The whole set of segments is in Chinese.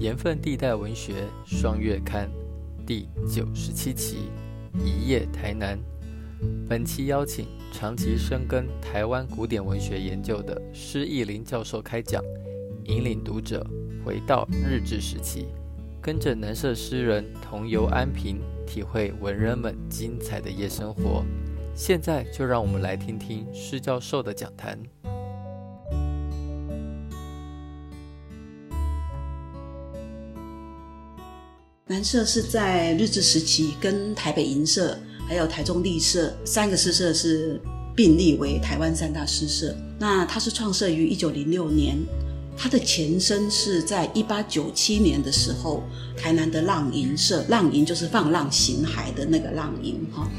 盐分地带文学双月刊第九十七期《一夜台南》。本期邀请长期深耕台湾古典文学研究的施义林教授开讲，引领读者回到日治时期，跟着南社诗人同游安平，体会文人们精彩的夜生活。现在就让我们来听听施教授的讲坛。南社是在日治时期跟台北银社还有台中立社三个诗社是并立为台湾三大诗社。那它是创设于一九零六年，它的前身是在一八九七年的时候，台南的浪吟社，浪吟就是放浪形骸的那个浪吟哈。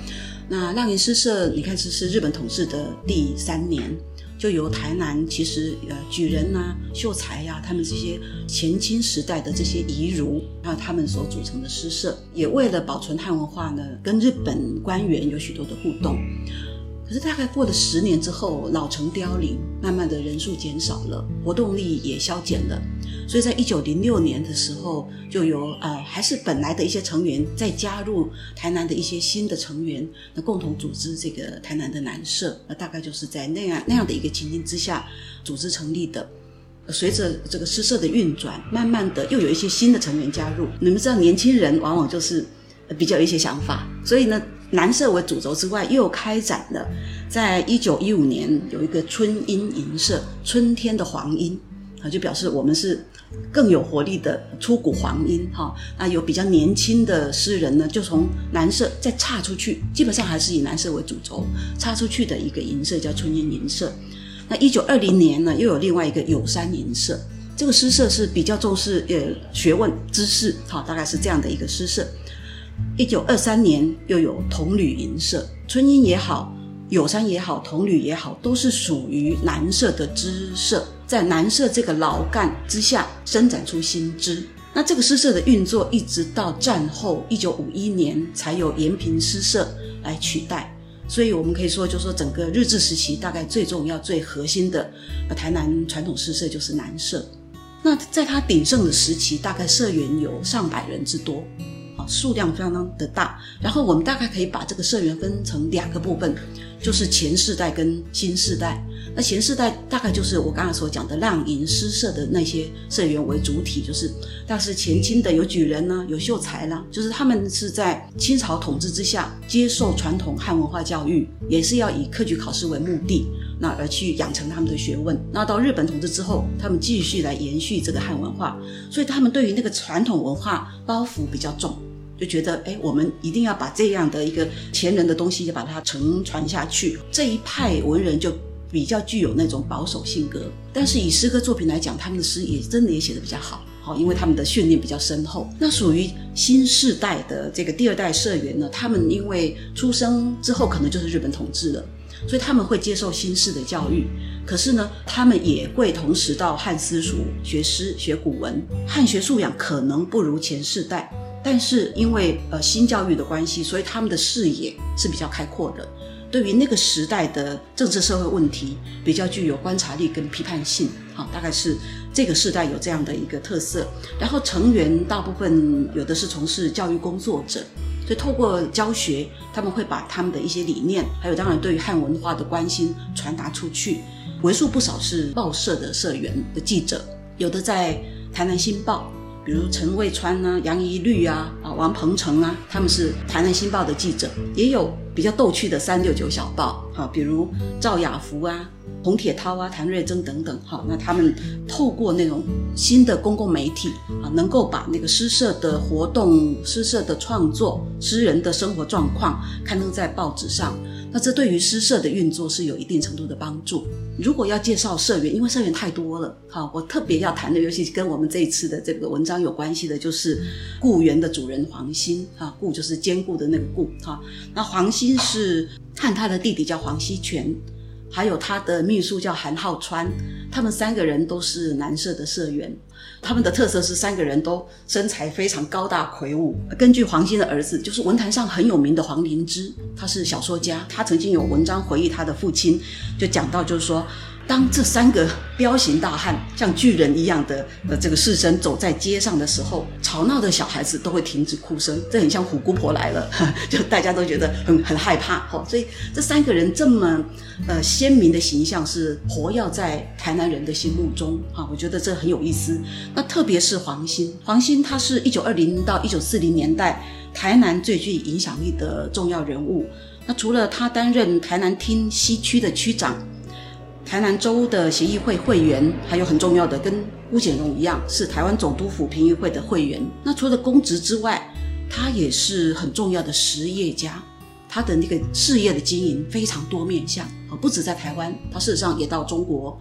那浪吟诗社，你看是是日本统治的第三年。就由台南其实呃举人呐、秀才呀，他们这些前清时代的这些遗儒，还有他们所组成的诗社，也为了保存汉文化呢，跟日本官员有许多的互动。可是大概过了十年之后，老成凋零，慢慢的人数减少了，活动力也消减了。所以在一九零六年的时候，就由呃还是本来的一些成员，再加入台南的一些新的成员，那共同组织这个台南的南社，那大概就是在那样那样的一个情境之下组织成立的。随着这个诗社的运转，慢慢的又有一些新的成员加入。你们知道，年轻人往往就是比较有一些想法，所以呢，蓝色为主轴之外，又开展了在一九一五年有一个春阴吟社，春天的黄莺啊，就表示我们是。更有活力的出谷黄莺哈，那有比较年轻的诗人呢，就从蓝色再岔出去，基本上还是以蓝色为主轴，岔出去的一个银色叫春音银色。那一九二零年呢，又有另外一个有山银色，这个诗社是比较重视呃学问知识，哈，大概是这样的一个诗社。一九二三年又有铜铝银社，春英也好，友山也好，铜铝也好，都是属于南社的支社。在南社这个老干之下伸展出新枝，那这个诗社的运作一直到战后一九五一年才有延平诗社来取代，所以我们可以说，就说整个日治时期大概最重要、最核心的台南传统诗社就是南社。那在它鼎盛的时期，大概社员有上百人之多，数量相当的大。然后我们大概可以把这个社员分成两个部分，就是前世代跟新世代。那前世代大概就是我刚才所讲的浪吟诗社的那些社员为主体，就是，但是前清的有举人呢，有秀才啦，就是他们是在清朝统治之下接受传统汉文化教育，也是要以科举考试为目的，那而去养成他们的学问。那到日本统治之后，他们继续来延续这个汉文化，所以他们对于那个传统文化包袱比较重，就觉得哎，我们一定要把这样的一个前人的东西，就把它承传下去。这一派文人就。比较具有那种保守性格，但是以诗歌作品来讲，他们的诗也真的也写的比较好，好，因为他们的训练比较深厚。那属于新世代的这个第二代社员呢，他们因为出生之后可能就是日本统治了，所以他们会接受新式的教育，可是呢，他们也会同时到汉私塾学诗学古文，汉学素养可能不如前世代，但是因为呃新教育的关系，所以他们的视野是比较开阔的。对于那个时代的政治社会问题，比较具有观察力跟批判性，好，大概是这个时代有这样的一个特色。然后成员大部分有的是从事教育工作者，所以透过教学，他们会把他们的一些理念，还有当然对于汉文化的关心传达出去。为数不少是报社的社员的记者，有的在台南新报。比如陈卫川啊、杨一律啊、啊王鹏程啊，他们是台南新报的记者，也有比较逗趣的三六九小报，哈，比如赵雅福啊、洪铁涛啊、谭瑞珍等等，哈，那他们透过那种新的公共媒体啊，能够把那个诗社的活动、诗社的创作、诗人的生活状况刊登在报纸上。那这对于诗社的运作是有一定程度的帮助。如果要介绍社员，因为社员太多了，哈，我特别要谈的，尤其跟我们这一次的这个文章有关系的，就是故园的主人黄兴啊，雇就是兼顾的那个顾哈。那黄金是和他的弟弟叫黄锡全，还有他的秘书叫韩浩川，他们三个人都是南社的社员。他们的特色是三个人都身材非常高大魁梧。根据黄兴的儿子，就是文坛上很有名的黄灵芝，他是小说家。他曾经有文章回忆他的父亲，就讲到就是说，当这三个彪形大汉像巨人一样的呃这个士绅走在街上的时候，吵闹的小孩子都会停止哭声，这很像虎姑婆来了，就大家都觉得很很害怕。哈，所以这三个人这么呃鲜明的形象是活跃在台南人的心目中。哈，我觉得这很有意思。那特别是黄兴，黄兴他是一九二零到一九四零年代台南最具影响力的重要人物。那除了他担任台南厅西区的区长。台南州的协议会会员，还有很重要的，跟巫简荣一样，是台湾总督府评议会的会员。那除了公职之外，他也是很重要的实业家。他的那个事业的经营非常多面向，啊，不止在台湾，他事实上也到中国、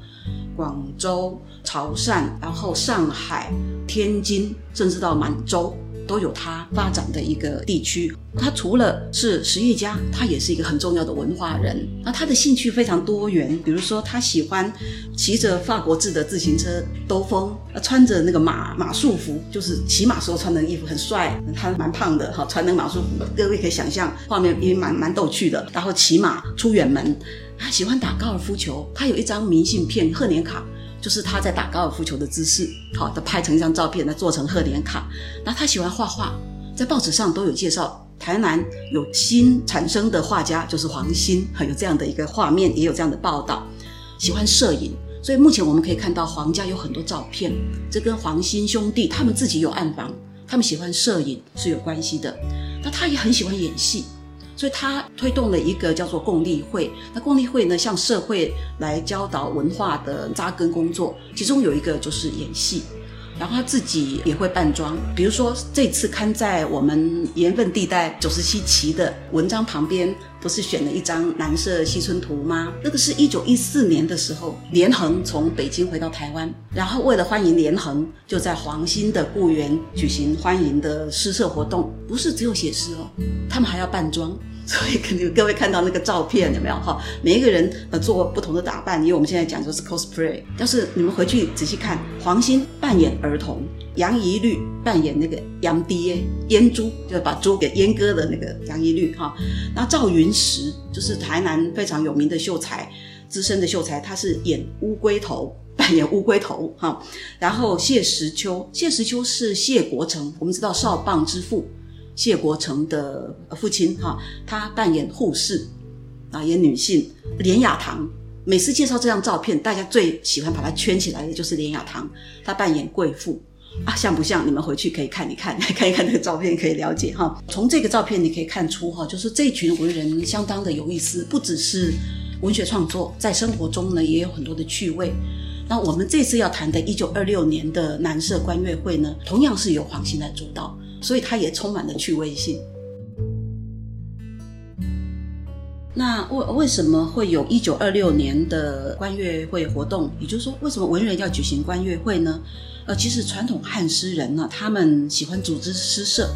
广州、潮汕，然后上海、天津，甚至到满洲。都有他发展的一个地区。他除了是实业家，他也是一个很重要的文化人。那他的兴趣非常多元，比如说他喜欢骑着法国制的自行车兜风，穿着那个马马术服，就是骑马时候穿的衣服很帅。他蛮胖的哈，穿那个马术服，各位可以想象画面也蛮蛮逗趣的。然后骑马出远门，他喜欢打高尔夫球，他有一张明信片贺年卡。就是他在打高尔夫球的姿势，好，他拍成一张照片，来做成贺年卡。那他喜欢画画，在报纸上都有介绍，台南有新产生的画家，就是黄兴，有这样的一个画面，也有这样的报道。喜欢摄影，所以目前我们可以看到黄家有很多照片，这跟黄兴兄弟他们自己有暗房，他们喜欢摄影是有关系的。那他也很喜欢演戏。所以他推动了一个叫做共立会，那共立会呢，向社会来教导文化的扎根工作，其中有一个就是演戏，然后他自己也会扮装，比如说这次刊在我们盐分地带九十七期的文章旁边，不是选了一张蓝色西村图吗？那个是一九一四年的时候，连横从北京回到台湾，然后为了欢迎连横，就在黄兴的故园举行欢迎的诗社活动，不是只有写诗哦，他们还要扮装。所以肯定各位看到那个照片有没有哈？每一个人呃做不同的打扮，因为我们现在讲就是 cosplay。要是你们回去仔细看，黄兴扮演儿童，杨怡律扮演那个杨爹阉猪，就是把猪给阉割的那个杨怡律哈。那赵云石就是台南非常有名的秀才，资深的秀才，他是演乌龟头，扮演乌龟头哈。然后谢石秋，谢石秋是谢国成，我们知道少棒之父。谢国成的父亲哈，他扮演护士啊，演女性。连雅堂每次介绍这张照片，大家最喜欢把它圈起来的就是连雅堂，他扮演贵妇啊，像不像？你们回去可以看一看，看一看那个照片，可以了解哈。从这个照片你可以看出哈，就是这群文人相当的有意思，不只是文学创作，在生活中呢也有很多的趣味。那我们这次要谈的1926年的南社官乐会呢，同样是由黄兴来主导。所以它也充满了趣味性。那为为什么会有一九二六年的观月会活动？也就是说，为什么文人要举行观月会呢？呃，其实传统汉诗人呢，他们喜欢组织诗社，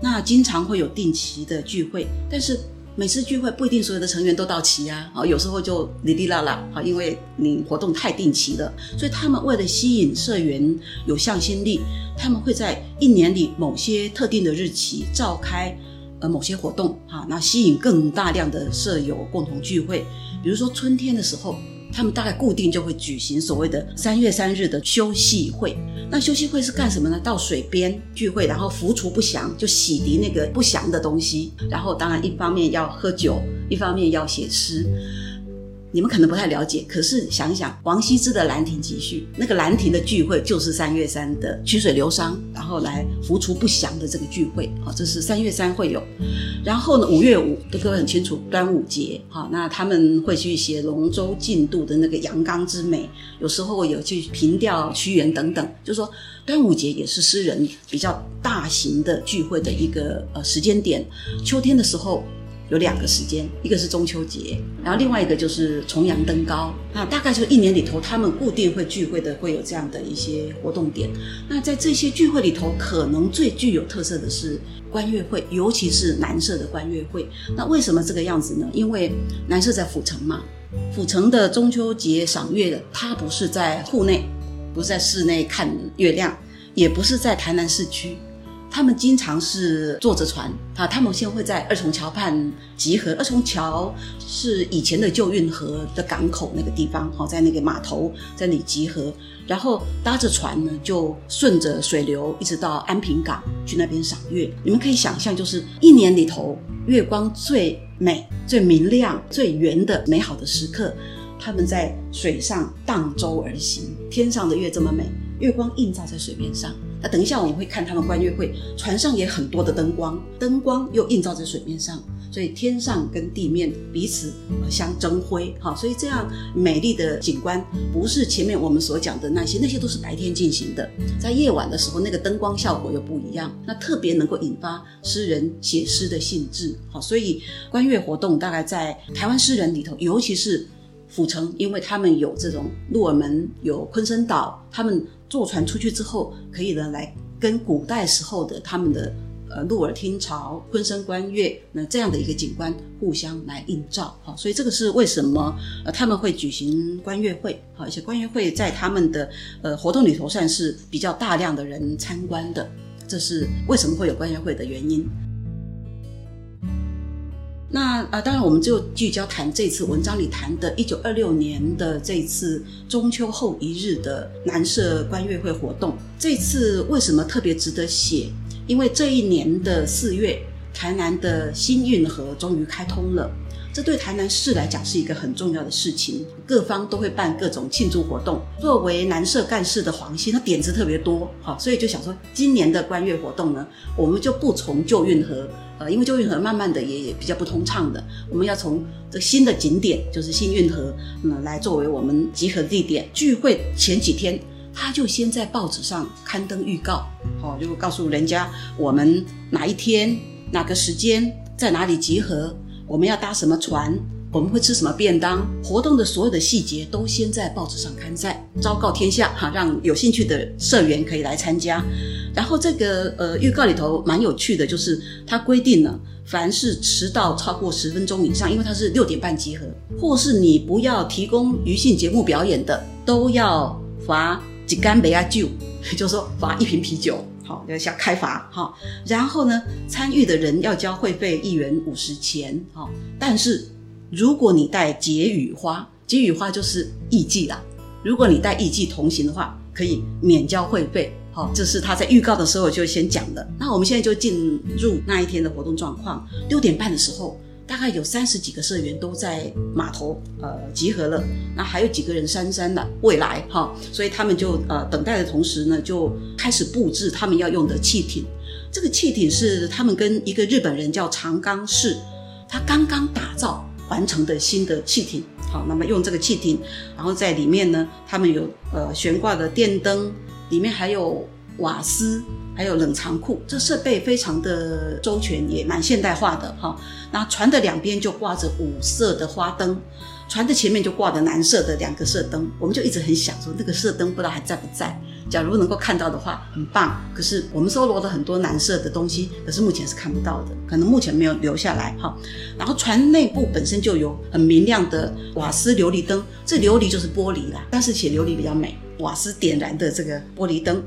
那经常会有定期的聚会，但是。每次聚会不一定所有的成员都到齐啊，啊，有时候就哩哩啦啦，啊，因为你活动太定期了，所以他们为了吸引社员有向心力，他们会在一年里某些特定的日期召开呃某些活动，哈，那吸引更大量的社友共同聚会，比如说春天的时候。他们大概固定就会举行所谓的三月三日的休息会。那休息会是干什么呢？到水边聚会，然后浮除不祥，就洗涤那个不祥的东西。然后当然一方面要喝酒，一方面要写诗。你们可能不太了解，可是想一想，王羲之的《兰亭集序》，那个兰亭的聚会就是三月三的曲水流觞，然后来浮除不祥的这个聚会，好，这是三月三会有。然后呢，五月五，各位很清楚，端午节，好，那他们会去写龙舟竞渡的那个阳刚之美，有时候有去凭吊屈原等等，就是说端午节也是诗人比较大型的聚会的一个呃时间点。秋天的时候。有两个时间，一个是中秋节，然后另外一个就是重阳登高。那大概就一年里头，他们固定会聚会的，会有这样的一些活动点。那在这些聚会里头，可能最具有特色的是观乐会，尤其是南社的观乐会。那为什么这个样子呢？因为南社在府城嘛，府城的中秋节赏月，它不是在户内，不是在室内看月亮，也不是在台南市区。他们经常是坐着船啊，他们现在会在二重桥畔集合。二重桥是以前的旧运河的港口那个地方，好，在那个码头在那里集合，然后搭着船呢，就顺着水流一直到安平港去那边赏月。你们可以想象，就是一年里头月光最美、最明亮、最圆的美好的时刻，他们在水上荡舟而行，天上的月这么美，月光映照在水面上。那等一下我们会看他们观月会，船上也很多的灯光，灯光又映照在水面上，所以天上跟地面彼此相争辉，哈，所以这样美丽的景观不是前面我们所讲的那些，那些都是白天进行的，在夜晚的时候那个灯光效果又不一样，那特别能够引发诗人写诗的兴致，好，所以观月活动大概在台湾诗人里头，尤其是府城，因为他们有这种鹿耳门，有昆生岛，他们。坐船出去之后，可以呢来跟古代时候的他们的呃鹿耳听潮、昆声观月那这样的一个景观互相来映照，好，所以这个是为什么呃他们会举行观月会，而且观月会在他们的呃活动里头算是比较大量的人参观的，这是为什么会有观月会的原因。那呃，当然，我们就聚焦谈这次文章里谈的1926年的这次中秋后一日的南社观月会活动。这次为什么特别值得写？因为这一年的四月，台南的新运河终于开通了。这对台南市来讲是一个很重要的事情，各方都会办各种庆祝活动。作为南社干事的黄兴，他点子特别多，好，所以就想说，今年的观月活动呢，我们就不从旧运河，呃，因为旧运河慢慢的也也比较不通畅的，我们要从这新的景点，就是新运河，嗯，来作为我们集合地点。聚会前几天，他就先在报纸上刊登预告，好，就告诉人家我们哪一天、哪个时间在哪里集合。我们要搭什么船？我们会吃什么便当？活动的所有的细节都先在报纸上刊载，昭告天下哈，让有兴趣的社员可以来参加。然后这个呃预告里头蛮有趣的，就是它规定了，凡是迟到超过十分钟以上，因为它是六点半集合，或是你不要提供娱性节目表演的，都要罚几干杯啊酒，就是说罚一瓶啤酒。要下开罚哈，然后呢，参与的人要交会费一元五十钱哈。但是如果你带结语花，结语花就是艺妓啦。如果你带艺妓同行的话，可以免交会费。好，这是他在预告的时候就先讲的。那我们现在就进入那一天的活动状况。六点半的时候。大概有三十几个社员都在码头呃集合了，那还有几个人姗姗的未来哈，所以他们就呃等待的同时呢，就开始布置他们要用的汽艇。这个汽艇是他们跟一个日本人叫长冈市，他刚刚打造完成的新的汽艇。好，那么用这个汽艇，然后在里面呢，他们有呃悬挂的电灯，里面还有瓦斯。还有冷藏库，这设备非常的周全，也蛮现代化的哈。那船的两边就挂着五色的花灯，船的前面就挂着蓝色的两个射灯。我们就一直很想说，那个射灯不知道还在不在。假如能够看到的话，很棒。可是我们搜罗了很多蓝色的东西，可是目前是看不到的，可能目前没有留下来哈。然后船内部本身就有很明亮的瓦斯琉璃灯，这琉璃就是玻璃啦，但是写琉璃比较美。瓦斯点燃的这个玻璃灯。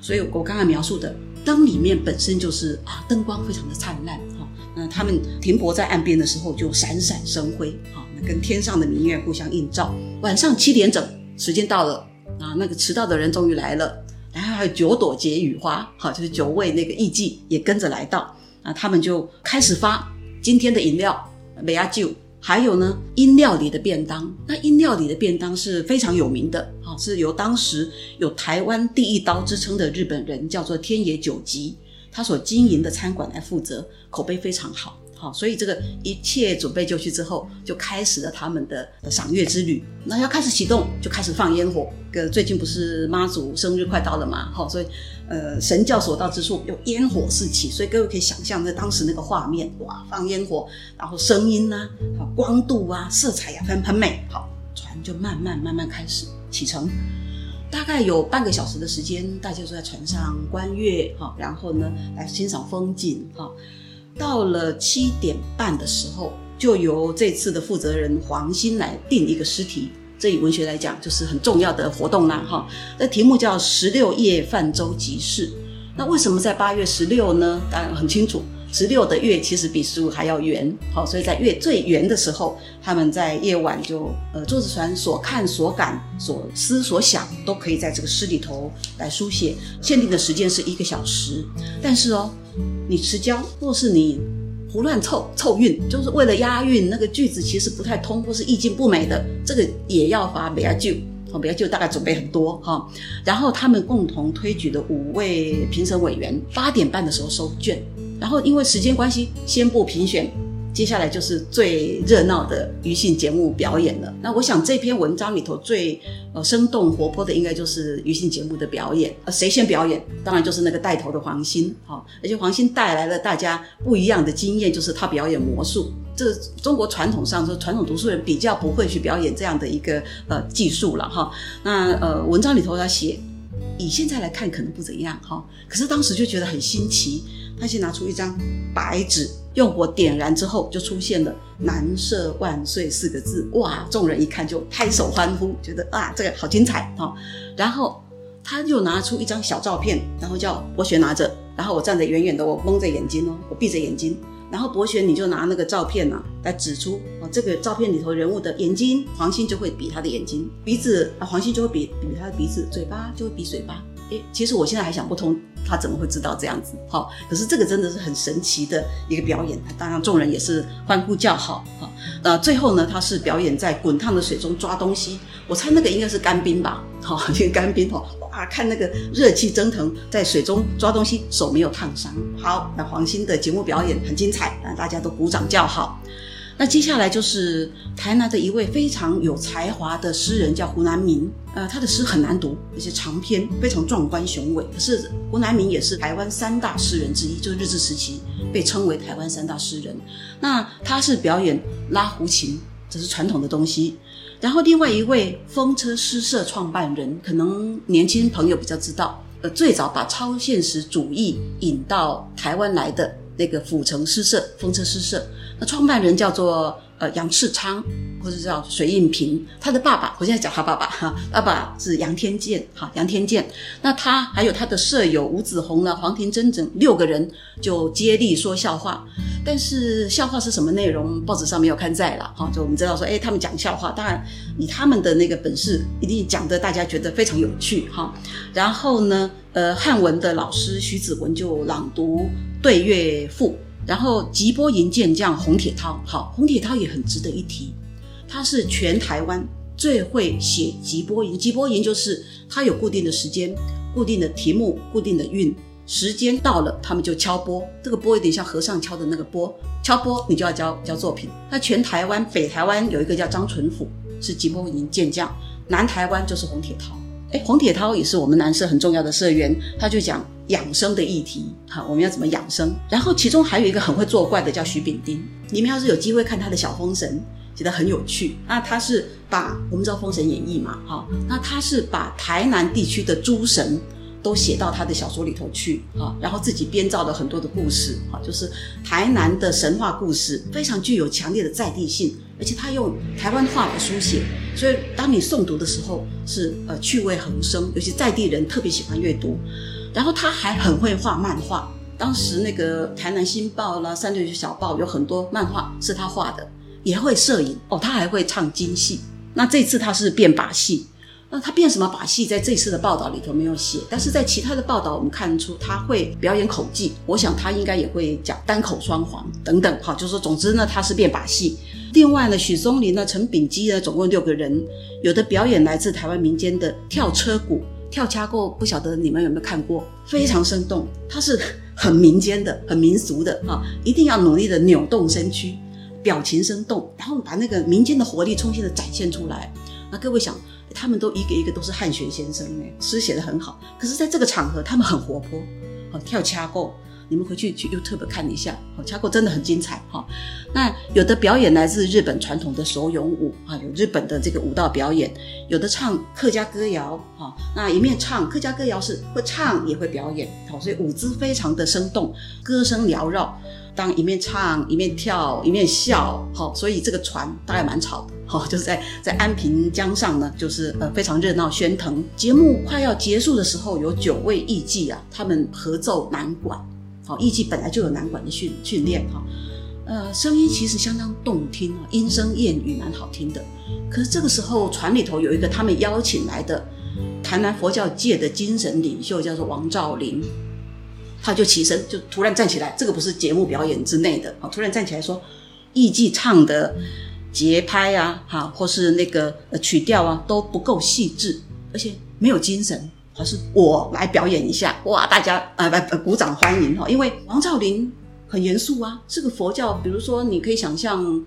所以我刚刚描述的灯里面本身就是啊，灯光非常的灿烂哈。那他们停泊在岸边的时候就闪闪生辉哈，那跟天上的明月互相映照。晚上七点整，时间到了啊，那个迟到的人终于来了，然后还有九朵结语花，好，就是九位那个艺妓也跟着来到啊，他们就开始发今天的饮料，美亚酒。还有呢，音料理的便当。那音料理的便当是非常有名的，是由当时有台湾第一刀之称的日本人叫做天野久吉，他所经营的餐馆来负责，口碑非常好。好，所以这个一切准备就绪之后，就开始了他们的赏月之旅。那要开始启动，就开始放烟火。个最近不是妈祖生日快到了嘛？好，所以呃，神教所到之处有烟火四起，所以各位可以想象在当时那个画面，哇，放烟火，然后声音呐，光度啊，色彩呀，很很美。好，船就慢慢慢慢开始启程，大概有半个小时的时间，大家都在船上观月，哈，然后呢来欣赏风景，哈。到了七点半的时候，就由这次的负责人黄鑫来定一个诗题。这以文学来讲，就是很重要的活动啦，哈。那题目叫《十六夜泛舟集市》。那为什么在八月十六呢？当然很清楚，十六的月其实比十五还要圆，好，所以在月最圆的时候，他们在夜晚就呃坐着船，所看所感所思所想，都可以在这个诗里头来书写。限定的时间是一个小时，但是哦，你持交或是你胡乱凑凑韵，就是为了押韵，那个句子其实不太通，或是意境不美的，这个也要罚美亚就。好，比较就大概准备很多哈，然后他们共同推举的五位评审委员，八点半的时候收卷，然后因为时间关系，先不评选。接下来就是最热闹的娱性节目表演了。那我想这篇文章里头最呃生动活泼的，应该就是娱性节目的表演。呃，谁先表演？当然就是那个带头的黄鑫。好，而且黄鑫带来了大家不一样的经验，就是他表演魔术。这中国传统上说，传统读书人比较不会去表演这样的一个呃技术了哈。那呃文章里头他写，以现在来看可能不怎样哈，可是当时就觉得很新奇。他先拿出一张白纸。用火点燃之后，就出现了“南社万岁”四个字。哇！众人一看就拍手欢呼，觉得啊，这个好精彩啊！然后他又拿出一张小照片，然后叫博学拿着，然后我站得远远的，我蒙着眼睛哦，我闭着眼睛。然后博学你就拿那个照片啊，来指出哦，这个照片里头人物的眼睛，黄鑫就会比他的眼睛；鼻子啊，黄鑫就会比比他的鼻子；嘴巴就会比嘴巴。诶，其实我现在还想不通，他怎么会知道这样子？好，可是这个真的是很神奇的一个表演，当然众人也是欢呼叫好。哈，那最后呢，他是表演在滚烫的水中抓东西，我猜那个应该是干冰吧？好，这个干冰哦，哇，看那个热气蒸腾，在水中抓东西，手没有烫伤。好，那黄鑫的节目表演很精彩，啊，大家都鼓掌叫好。那接下来就是台南的一位非常有才华的诗人，叫胡南明。呃，他的诗很难读，而且长篇非常壮观雄伟。可是胡南明也是台湾三大诗人之一，就是日治时期被称为台湾三大诗人。那他是表演拉胡琴，这是传统的东西。然后另外一位风车诗社创办人，可能年轻朋友比较知道，呃，最早把超现实主义引到台湾来的。那个府城诗社、风车诗社，那创办人叫做呃杨世昌，或者叫水印平。他的爸爸，我现在讲他爸爸哈，爸爸是杨天健，哈杨天健。那他还有他的舍友吴子红呢，黄庭珍等六个人就接力说笑话。但是笑话是什么内容，报纸上没有刊载了哈。就我们知道说，哎，他们讲笑话，当然以他们的那个本事，一定讲的大家觉得非常有趣哈。然后呢，呃，汉文的老师徐子文就朗读。对月赋，然后吉波营健将洪铁涛，好，洪铁涛也很值得一提，他是全台湾最会写吉波营。吉波营就是他有固定的时间、固定的题目、固定的韵，时间到了，他们就敲钵，这个钵有点像和尚敲的那个钵，敲钵你就要交交作品。那全台湾北台湾有一个叫张纯甫，是吉波营健将，南台湾就是洪铁涛。哎，洪铁涛也是我们南社很重要的社员，他就讲。养生的议题，好，我们要怎么养生？然后其中还有一个很会作怪的，叫徐炳丁。你们要是有机会看他的小封神，写得很有趣。那他是把我们知道《封神演义》嘛，哈，那他是把台南地区的诸神都写到他的小说里头去，哈，然后自己编造了很多的故事，哈，就是台南的神话故事，非常具有强烈的在地性，而且他用台湾话来书写，所以当你诵读的时候是呃趣味横生，尤其在地人特别喜欢阅读。然后他还很会画漫画，当时那个台南新报啦、三六九小报有很多漫画是他画的，也会摄影哦，他还会唱京戏。那这次他是变把戏，那他变什么把戏，在这次的报道里头没有写，但是在其他的报道我们看出他会表演口技，我想他应该也会讲单口双簧等等。好，就是说总之呢，他是变把戏。另外呢，许松林呢、陈炳基呢，总共六个人，有的表演来自台湾民间的跳车鼓。跳掐过，不晓得你们有没有看过？非常生动，它是很民间的、很民俗的啊！一定要努力的扭动身躯，表情生动，然后把那个民间的活力充分的展现出来。那各位想，他们都一个一个都是汉学先生呢，诗写的很好。可是在这个场合，他们很活泼，啊，跳掐过，你们回去去 YouTube 看一下，哦，掐构真的很精彩哈。那有的表演来自日本传统的手咏舞啊，有日本的这个舞蹈表演，有的唱客家歌谣哈，那一面唱客家歌谣是会唱也会表演，好，所以舞姿非常的生动，歌声缭绕。当一面唱一面跳一面笑，好，所以这个船大概蛮吵的，好，就是在在安平江上呢，就是呃非常热闹喧腾。节目快要结束的时候，有九位艺妓啊，他们合奏南管，好，艺伎本来就有男管的训训练哈，呃，声音其实相当动听啊，莺声燕语蛮好听的。可是这个时候船里头有一个他们邀请来的台南佛教界的精神领袖，叫做王兆林。他就起身，就突然站起来，这个不是节目表演之内的，好，突然站起来说，艺伎唱的节拍啊，哈，或是那个曲调啊都不够细致，而且没有精神，还是我来表演一下，哇，大家啊来鼓掌欢迎哈，因为王兆林很严肃啊，这个佛教，比如说你可以想象，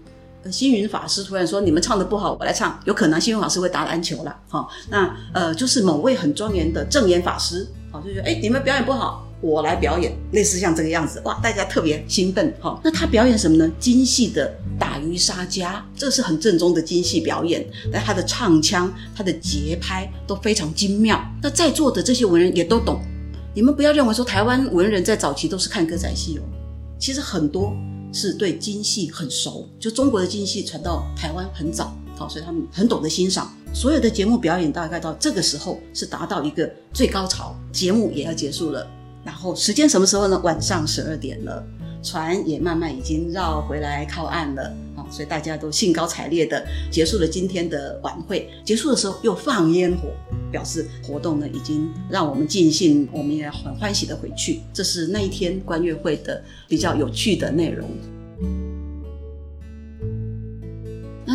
星云法师突然说你们唱的不好，我来唱，有可能星云法师会打篮球了，哈，那呃就是某位很庄严的正言法师，好，就觉得哎你们表演不好。我来表演，类似像这个样子，哇，大家特别兴奋哈。那他表演什么呢？精细的打鱼杀家，这是很正宗的精细表演。但他的唱腔、他的节拍都非常精妙。那在座的这些文人也都懂。你们不要认为说台湾文人在早期都是看歌仔戏哦，其实很多是对京戏很熟。就中国的京戏传到台湾很早，好，所以他们很懂得欣赏。所有的节目表演大概到这个时候是达到一个最高潮，节目也要结束了。然后时间什么时候呢？晚上十二点了，船也慢慢已经绕回来靠岸了啊，所以大家都兴高采烈的结束了今天的晚会。结束的时候又放烟火，表示活动呢已经让我们尽兴，我们也很欢喜的回去。这是那一天观月会的比较有趣的内容。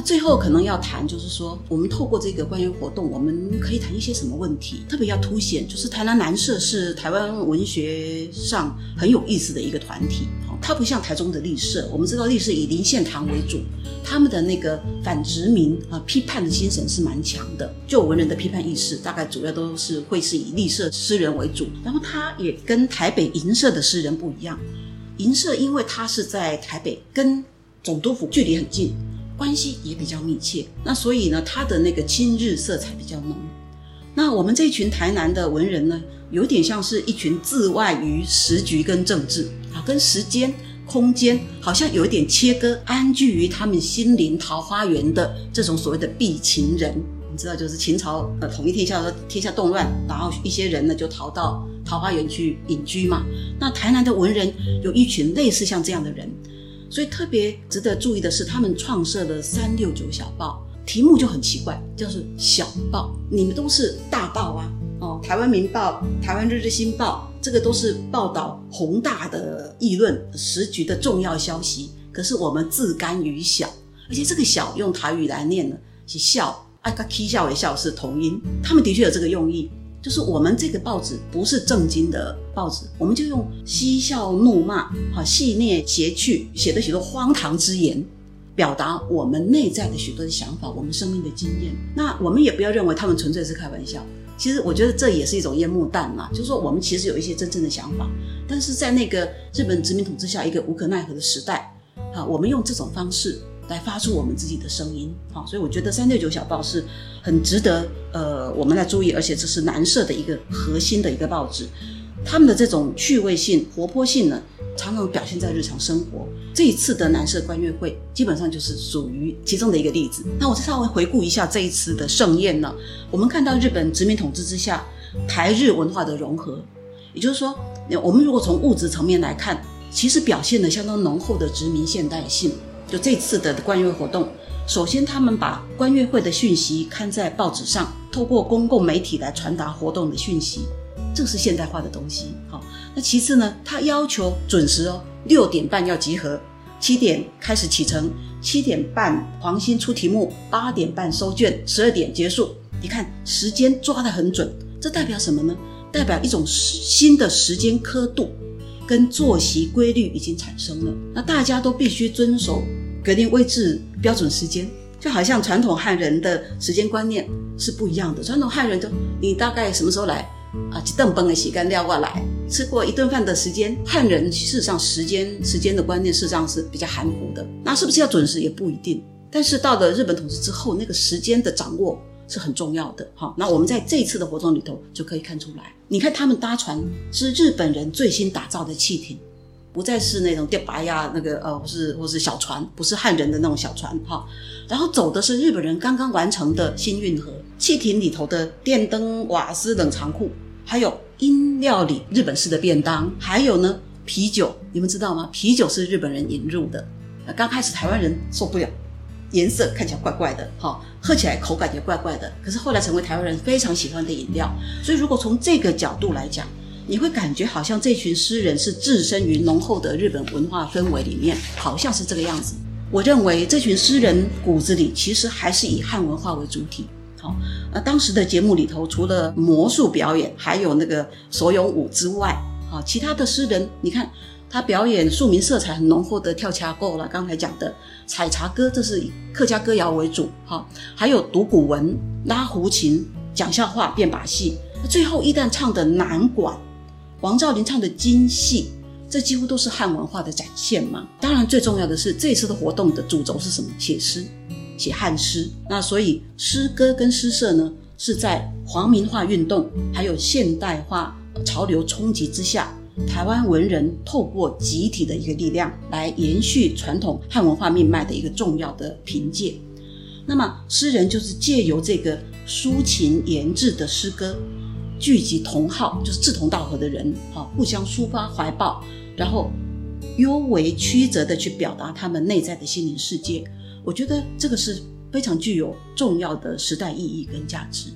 最后可能要谈，就是说，我们透过这个关于活动，我们可以谈一些什么问题？特别要凸显，就是台南南社是台湾文学上很有意思的一个团体。它不像台中的立社，我们知道立社以林献堂为主，他们的那个反殖民啊、批判的精神是蛮强的。就文人的批判意识，大概主要都是会是以立社诗人为主。然后，他也跟台北银社的诗人不一样。银社因为它是在台北，跟总督府距离很近。关系也比较密切，那所以呢，他的那个亲日色彩比较浓。那我们这群台南的文人呢，有点像是一群自外于时局跟政治啊，跟时间、空间好像有一点切割，安居于他们心灵桃花源的这种所谓的避秦人。你知道，就是秦朝呃统一天下的天下动乱，然后一些人呢就逃到桃花源去隐居嘛。那台南的文人有一群类似像这样的人。所以特别值得注意的是，他们创设的三六九小报，题目就很奇怪，叫做小报。你们都是大报啊，哦，台湾民报、台湾日日新报，这个都是报道宏大的议论、时局的重要消息。可是我们自甘于小，而且这个小用台语来念呢，是笑，啊，跟啼笑为笑是同音。他们的确有这个用意。就是我们这个报纸不是正经的报纸，我们就用嬉笑怒骂、哈戏谑谐趣，写的许多荒唐之言，表达我们内在的许多的想法，我们生命的经验。那我们也不要认为他们纯粹是开玩笑，其实我觉得这也是一种烟幕弹嘛。就是说，我们其实有一些真正的想法，但是在那个日本殖民统治下一个无可奈何的时代，啊，我们用这种方式。来发出我们自己的声音，好，所以我觉得三六九小报是很值得呃我们来注意，而且这是南社的一个核心的一个报纸，他们的这种趣味性、活泼性呢，常常表现在日常生活。这一次的南社观月会基本上就是属于其中的一个例子。那我再稍微回顾一下这一次的盛宴呢，我们看到日本殖民统治之下台日文化的融合，也就是说，我们如果从物质层面来看，其实表现了相当浓厚的殖民现代性。就这次的观月活动，首先他们把观月会的讯息刊在报纸上，透过公共媒体来传达活动的讯息，这是现代化的东西。好，那其次呢，他要求准时哦，六点半要集合，七点开始启程，七点半黄鑫出题目，八点半收卷，十二点结束。你看时间抓得很准，这代表什么呢？代表一种新的时间刻度。跟作息规律已经产生了，那大家都必须遵守格定位置标准时间，就好像传统汉人的时间观念是不一样的。传统汉人都你大概什么时候来，啊，一顿崩的时间撂过来，吃过一顿饭的时间，汉人事实上时间时间的观念事实上是比较含糊的。那是不是要准时也不一定。但是到了日本统治之后，那个时间的掌握是很重要的。好，那我们在这一次的活动里头就可以看出来。你看他们搭船是日本人最新打造的汽艇，不再是那种电白呀，那个呃，或是或是小船，不是汉人的那种小船哈。然后走的是日本人刚刚完成的新运河，汽艇里头的电灯、瓦斯冷藏库，还有音料理日本式的便当，还有呢啤酒，你们知道吗？啤酒是日本人引入的，刚开始台湾人受不了。颜色看起来怪怪的，哈，喝起来口感也怪怪的。可是后来成为台湾人非常喜欢的饮料。所以如果从这个角度来讲，你会感觉好像这群诗人是置身于浓厚的日本文化氛围里面，好像是这个样子。我认为这群诗人骨子里其实还是以汉文化为主体。好，呃，当时的节目里头除了魔术表演，还有那个手咏舞之外，好，其他的诗人，你看。他表演庶民色彩很浓厚的跳恰够了，刚才讲的采茶歌，这是以客家歌谣为主，哈，还有读古文、拉胡琴、讲笑话、变把戏。最后一旦唱的南管，王兆林唱的京戏，这几乎都是汉文化的展现嘛。当然，最重要的是这次的活动的主轴是什么？写诗，写汉诗。那所以诗歌跟诗社呢，是在皇民化运动还有现代化潮流冲击之下。台湾文人透过集体的一个力量来延续传统汉文化命脉的一个重要的凭借。那么，诗人就是借由这个抒情言志的诗歌，聚集同好，就是志同道合的人，哈，互相抒发怀抱，然后幽为曲折的去表达他们内在的心灵世界。我觉得这个是非常具有重要的时代意义跟价值。